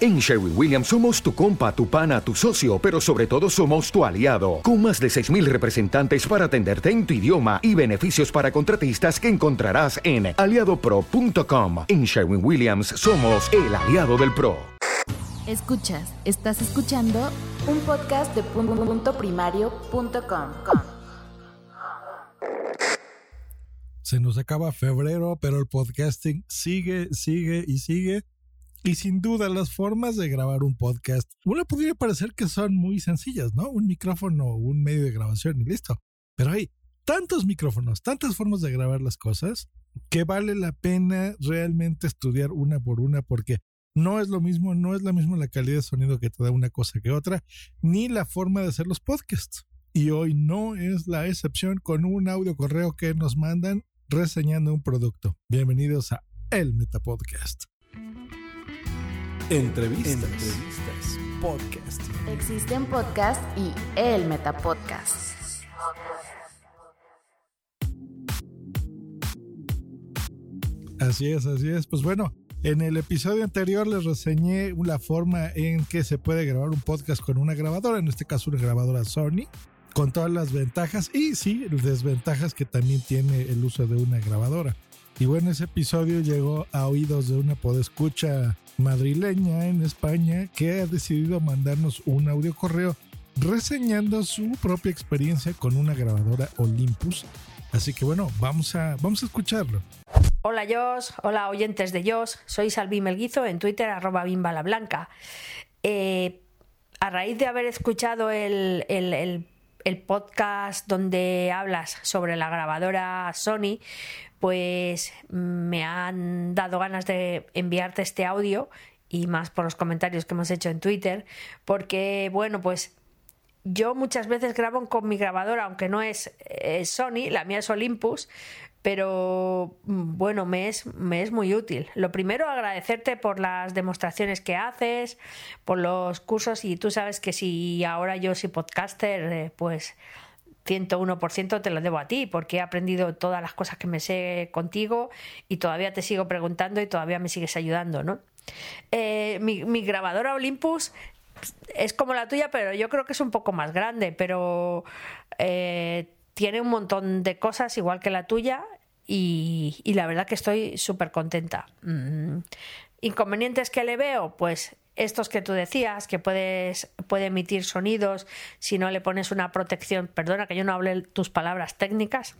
En Sherwin Williams somos tu compa, tu pana, tu socio, pero sobre todo somos tu aliado, con más de 6.000 representantes para atenderte en tu idioma y beneficios para contratistas que encontrarás en aliadopro.com. En Sherwin Williams somos el aliado del PRO. Escuchas, estás escuchando un podcast de punto primario.com. Se nos acaba febrero, pero el podcasting sigue, sigue y sigue. Y sin duda, las formas de grabar un podcast, uno podría parecer que son muy sencillas, ¿no? Un micrófono, un medio de grabación y listo. Pero hay tantos micrófonos, tantas formas de grabar las cosas, que vale la pena realmente estudiar una por una porque no es lo mismo, no es la misma la calidad de sonido que te da una cosa que otra, ni la forma de hacer los podcasts. Y hoy no es la excepción con un audio correo que nos mandan reseñando un producto. Bienvenidos a El Metapodcast. Entrevistas. Entrevistas. Podcast. Existen podcast y el Metapodcast. Así es, así es. Pues bueno, en el episodio anterior les reseñé la forma en que se puede grabar un podcast con una grabadora, en este caso una grabadora Sony, con todas las ventajas y sí, desventajas que también tiene el uso de una grabadora. Y bueno, ese episodio llegó a oídos de una podescucha madrileña en España que ha decidido mandarnos un audio correo reseñando su propia experiencia con una grabadora Olympus. Así que bueno, vamos a, vamos a escucharlo. Hola Jos, hola oyentes de Jos, soy Salvi Melguizo en Twitter arroba bimbalablanca. Eh, a raíz de haber escuchado el, el, el podcast donde hablas sobre la grabadora Sony, pues me han dado ganas de enviarte este audio y más por los comentarios que hemos hecho en Twitter, porque bueno, pues yo muchas veces grabo con mi grabadora, aunque no es, Sony, la mía es Olympus, pero bueno, me es, me es muy útil. Lo primero, agradecerte por las demostraciones que haces, por los cursos y tú sabes que si ahora yo soy podcaster, eh, pues 101% te lo debo a ti, porque he aprendido todas las cosas que me sé contigo y todavía te sigo preguntando y todavía me sigues ayudando, ¿no? Eh, mi, grabadora Olympus es como la tuya, pero yo creo que es un poco más grande, pero eh, tiene un montón de cosas igual que la tuya y, la verdad que estoy súper contenta. Mm. ¿Inconvenientes que le veo? Pues estos que tú decías, que puedes, puede emitir sonidos si no le pones una protección, perdona que yo no hable tus palabras técnicas,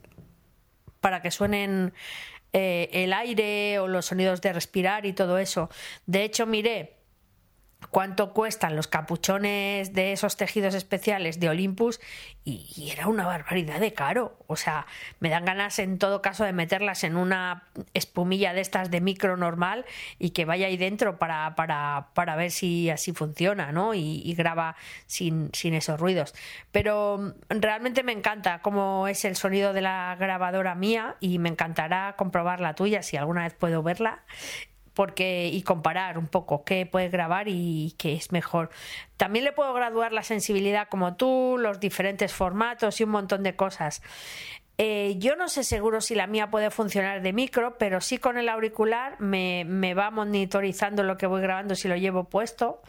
para que suenen eh, el aire o los sonidos de respirar y todo eso. De hecho, miré cuánto cuestan los capuchones de esos tejidos especiales de Olympus y, era una barbaridad de caro. O sea, me dan ganas en todo caso de meterlas en una espumilla de estas de micro normal y que vaya ahí dentro para, para, para ver si así funciona, ¿no? Y, graba sin, sin esos ruidos. Pero mm, realmente me encanta cómo es el sonido de la grabadora mía y me encantará comprobar la tuya si alguna vez puedo verla porque y comparar un poco qué puedes grabar y qué es mejor. También le puedo graduar la sensibilidad como tú, los diferentes formatos y un montón de cosas. Eh, yo no sé seguro si la mía puede funcionar de micro, pero sí con el auricular me, va monitorizando lo que voy grabando si lo llevo puesto.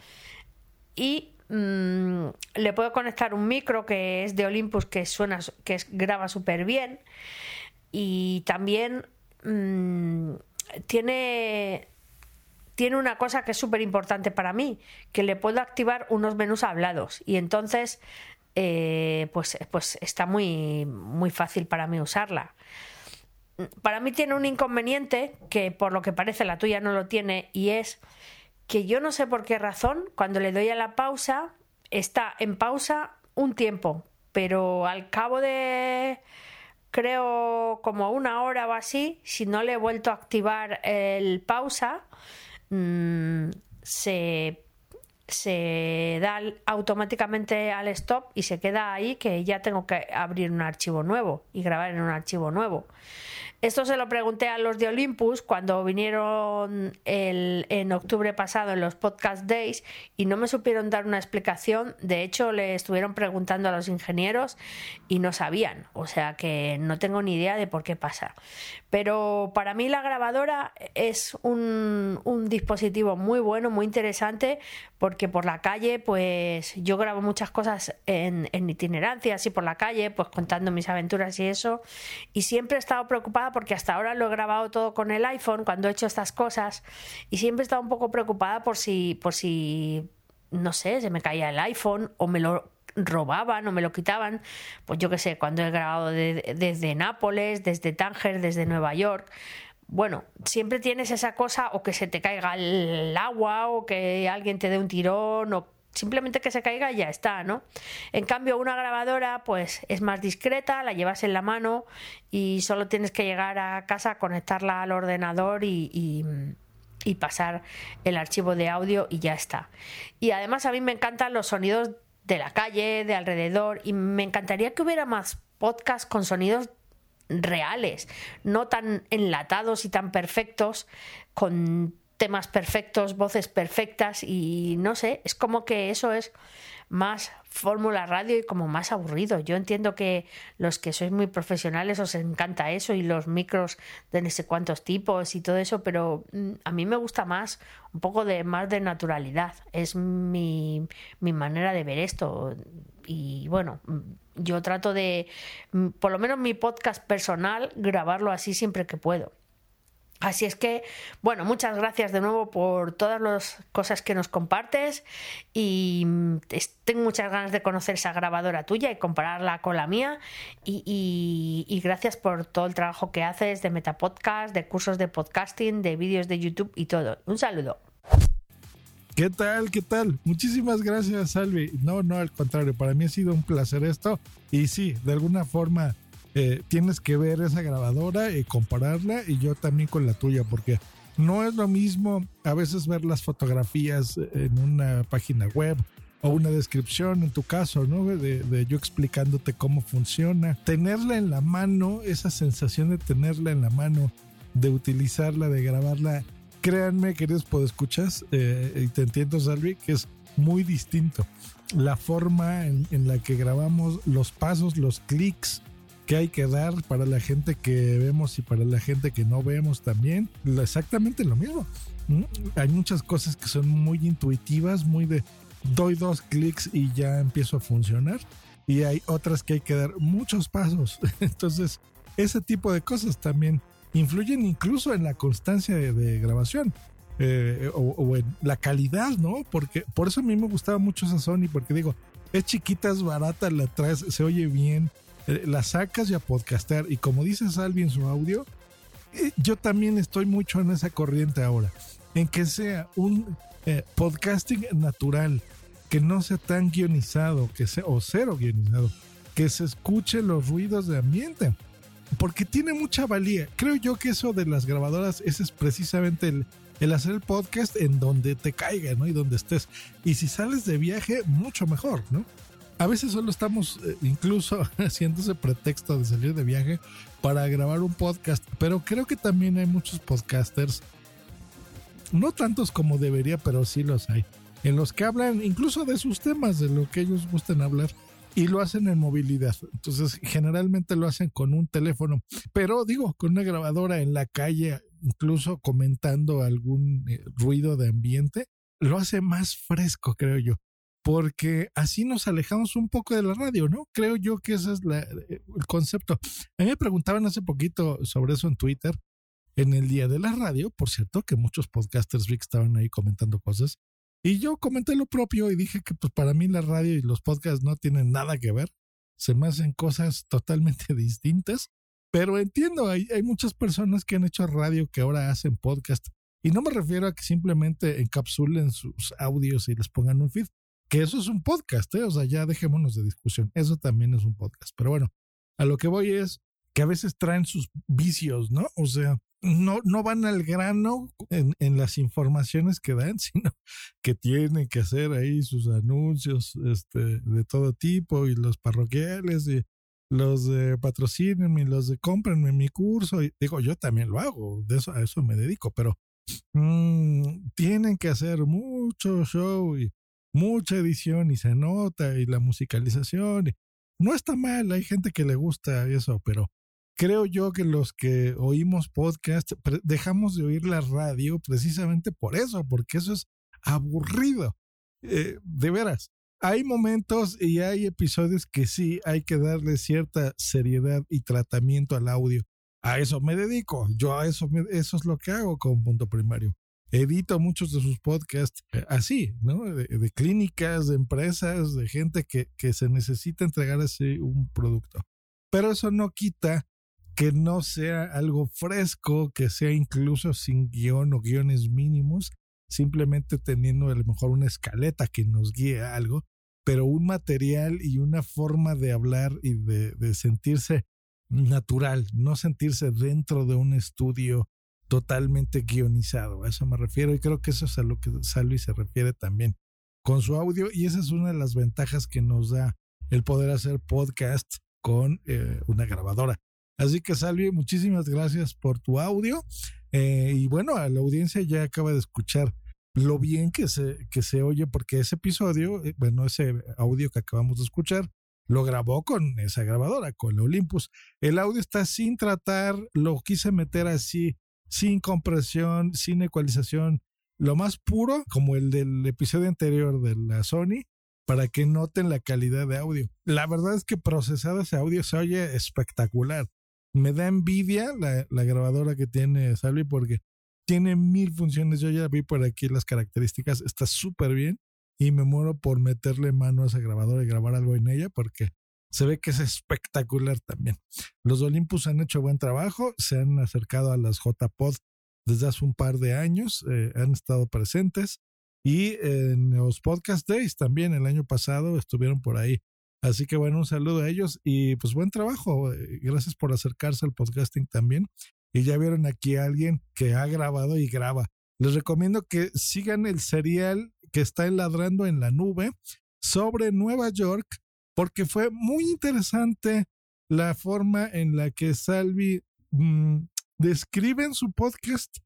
Y mm, le puedo conectar un micro que es de Olympus que suena, que graba súper bien. Y también mm, tiene tiene una cosa que es súper importante para mí, que le puedo activar unos menús hablados y entonces eh, pues, pues está muy, muy fácil para mí usarla. Para mí tiene un inconveniente que por lo que parece la tuya no lo tiene y es que yo no sé por qué razón cuando le doy a la pausa está en pausa un tiempo, pero al cabo de creo como una hora o así, si no le he vuelto a activar el pausa, Mm, se se da automáticamente al stop y se queda ahí que ya tengo que abrir un archivo nuevo y grabar en un archivo nuevo. Esto se lo pregunté a los de Olympus cuando vinieron el, en octubre pasado en los Podcast Days y no me supieron dar una explicación. De hecho, le estuvieron preguntando a los ingenieros y no sabían. O sea que no tengo ni idea de por qué pasa. Pero para mí la grabadora es un, un dispositivo muy bueno, muy interesante, porque por la calle, pues yo grabo muchas cosas en, en itinerancia, así por la calle, pues contando mis aventuras y eso. Y siempre he estado preocupada porque hasta ahora lo he grabado todo con el iPhone cuando he hecho estas cosas y siempre he estado un poco preocupada por si, por si, no sé, se me caía el iPhone o me lo robaban o me lo quitaban, pues yo qué sé, cuando he grabado desde Nápoles, desde Tánger, desde Nueva York. Bueno, siempre tienes esa cosa o que se te caiga el agua o que alguien te dé un tirón o simplemente que se caiga y ya está, ¿no? En cambio, una grabadora, pues es más discreta, la llevas en la mano y solo tienes que llegar a casa, conectarla al ordenador y, y, pasar el archivo de audio y ya está. Y además a mí me encantan los sonidos de la calle, de alrededor, y me encantaría que hubiera más podcasts con sonidos reales, no tan enlatados y tan perfectos, con temas perfectos, voces perfectas y no sé, es como que eso es más fórmula radio y como más aburrido. Yo entiendo que los que sois muy profesionales os encanta eso y los micros de no sé cuántos tipos y todo eso, pero mm, a mí me gusta más un poco de más de naturalidad. Es mi, mi manera de ver esto y bueno, mm, yo trato de, mm, por lo menos mi podcast personal, grabarlo así siempre que puedo. Así es que, bueno, muchas gracias de nuevo por todas las cosas que nos compartes y mm, tengo muchas ganas de conocer esa grabadora tuya y compararla con la mía y, gracias por todo el trabajo que haces de Metapodcast, de cursos de podcasting, de vídeos de YouTube y todo. Un saludo. ¿Qué tal? ¿Qué tal? Muchísimas gracias, Salvi. No, no, al contrario, para mí ha sido un placer esto y sí, de alguna forma eh, tienes que ver esa grabadora y compararla y yo también con la tuya, porque no es lo mismo a veces ver las fotografías en una página web o una descripción en tu caso, ¿no? De, yo explicándote cómo funciona. Tenerla en la mano, esa sensación de tenerla en la mano, de utilizarla, de grabarla, créanme, queridos podescuchas, eh, y te entiendo, Salvi, que es muy distinto. La forma en, en la que grabamos los pasos, los clics, que hay que dar para la gente que vemos y para la gente que no vemos también. Exactamente lo mismo. Hay muchas cosas que son muy intuitivas, muy de doy dos clics y ya empiezo a funcionar. Y hay otras que hay que dar muchos pasos. Entonces, ese tipo de cosas también influyen incluso en la constancia de, grabación. Eh, o, o, en la calidad, ¿no? Porque por eso a mí me gustaba mucho esa Sony, porque digo, es chiquita, es barata, la traes, se oye bien, la sacas y a podcastear. Y como dice Salvi en su audio, eh, yo también estoy mucho en esa corriente ahora, en que sea un eh, podcasting natural, que no sea tan guionizado, que sea, o cero guionizado, que se escuche los ruidos de ambiente, porque tiene mucha valía. Creo yo que eso de las grabadoras, ese es precisamente el, el hacer el podcast en donde te caiga, ¿no? Y donde estés. Y si sales de viaje, mucho mejor, ¿no? A veces solo estamos eh, incluso haciendo ese pretexto de salir de viaje para grabar un podcast, pero creo que también hay muchos podcasters, no tantos como debería, pero sí los hay, en los que hablan incluso de sus temas, de lo que ellos gusten hablar. Y lo hacen en movilidad. Entonces, generalmente lo hacen con un teléfono. Pero digo, con una grabadora en la calle, incluso comentando algún eh, ruido de ambiente, lo hace más fresco, creo yo porque así nos alejamos un poco de la radio, ¿no? Creo yo que ese es el concepto. A mí me preguntaban hace poquito sobre eso en Twitter, en el día de la radio, por cierto, que muchos podcasters Rick estaban ahí comentando cosas, y yo comenté lo propio y dije que pues para mí la radio y los podcasts no tienen nada que ver, se me hacen cosas totalmente distintas, pero entiendo, hay, hay muchas personas que han hecho radio que ahora hacen podcast. Y no me refiero a que simplemente encapsulen sus audios y les pongan un feed, que eso es un podcast, ¿eh? o sea, ya dejémonos de discusión, eso también es un podcast, pero bueno, a lo que voy es que a veces traen sus vicios, ¿no? O sea, no, no van al grano en, en, las informaciones que dan, sino que tienen que hacer ahí sus anuncios este, de todo tipo y los parroquiales y los de patrocínenme y los de cómprenme mi curso. Digo, yo también lo hago, de eso, a eso me dedico, pero mmm, tienen que hacer mucho show y mucha edición y se nota y la musicalización. No está mal, hay gente que le gusta eso, pero creo yo que los que oímos podcast dejamos de oír la radio precisamente por eso, porque eso es aburrido. Eh, de veras, hay momentos y hay episodios que sí hay que darle cierta seriedad y tratamiento al audio. A eso me dedico, yo a eso, eso es lo que hago con punto primario. Edito muchos de sus podcasts eh, así, ¿no? De, clínicas, de empresas, de gente que, que se necesita entregar así un producto. Pero eso no quita que no sea algo fresco, que sea incluso sin guion o guiones mínimos, simplemente teniendo a lo mejor una escaleta que nos guíe a algo, pero un material y una forma de hablar y de, de sentirse natural, no sentirse dentro de un estudio totalmente guionizado. A eso me refiero y creo que eso es a lo que Salvi se refiere también con su audio y esa es una de las ventajas que nos da el poder hacer podcast con eh, una grabadora. Así que Salvi, muchísimas gracias por tu audio. Eh, y bueno, a la audiencia ya acaba de escuchar lo bien que se, que se oye, porque ese episodio, eh, bueno, ese audio que acabamos de escuchar, lo grabó con esa grabadora, con la Olympus. El audio está sin tratar, lo quise meter así, sin compresión, sin ecualización, lo más puro, como el del episodio anterior de la Sony, para que noten la calidad de audio. La verdad es que procesado ese audio se oye espectacular me da envidia la, grabadora que tiene Salvi porque tiene mil funciones. Yo ya vi por aquí las características, está súper bien y me muero por meterle mano a esa grabadora y grabar algo en ella porque se ve que es espectacular también. Los Olympus han hecho buen trabajo, se han acercado a las JPod desde hace un par de años, eh, han estado presentes y en los Podcast Days también el año pasado estuvieron por ahí Así que bueno, un saludo a ellos y pues buen trabajo. Eh, gracias por acercarse al podcasting también. Y ya vieron aquí a alguien que ha grabado y graba. Les recomiendo que sigan el serial que está ladrando en la nube sobre Nueva York porque fue muy interesante la forma en la que Salvi mm, describe en su podcast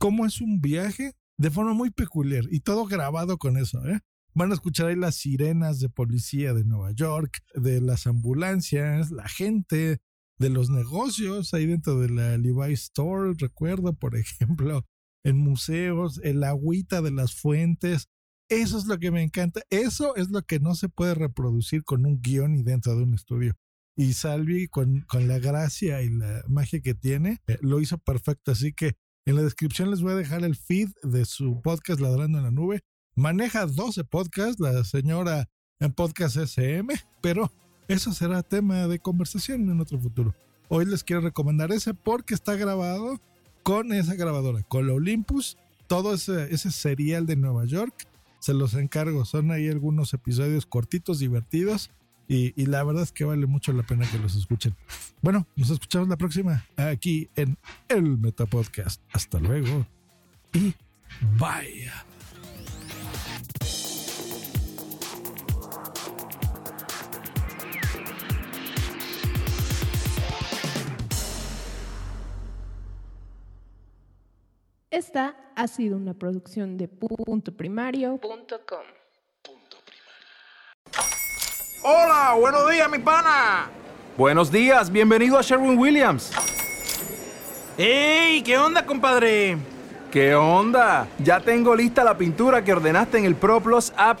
cómo es un viaje de forma muy peculiar y todo grabado con eso, ¿eh? Van a escuchar ahí las sirenas de policía de Nueva York, de las ambulancias, la gente, de los negocios ahí dentro de la Levi Store, recuerdo, por ejemplo, en museos, el agüita de las fuentes. Eso es lo que me encanta. Eso es lo que no se puede reproducir con un guion y dentro de un estudio. Y Salvi, con, con la gracia y la magia que tiene, eh, lo hizo perfecto. Así que en la descripción les voy a dejar el feed de su podcast Ladrando en la Nube maneja 12 podcasts, la señora en Podcast SM, pero eso será tema de conversación en otro futuro. Hoy les quiero recomendar ese porque está grabado con esa grabadora, con la Olympus, todo ese, ese serial de Nueva York. Se los encargo, son ahí algunos episodios cortitos, divertidos. Y, la verdad es que vale mucho la pena que los escuchen. Bueno, nos escuchamos la próxima aquí en el Meta Podcast. Hasta luego y bye. Esta ha sido una producción de punto primario.com. Hola, buenos días, mi pana. Buenos días, bienvenido a Sherwin Williams. ¡Ey! ¿Qué onda, compadre? ¿Qué onda? Ya tengo lista la pintura que ordenaste en el ProPlus app.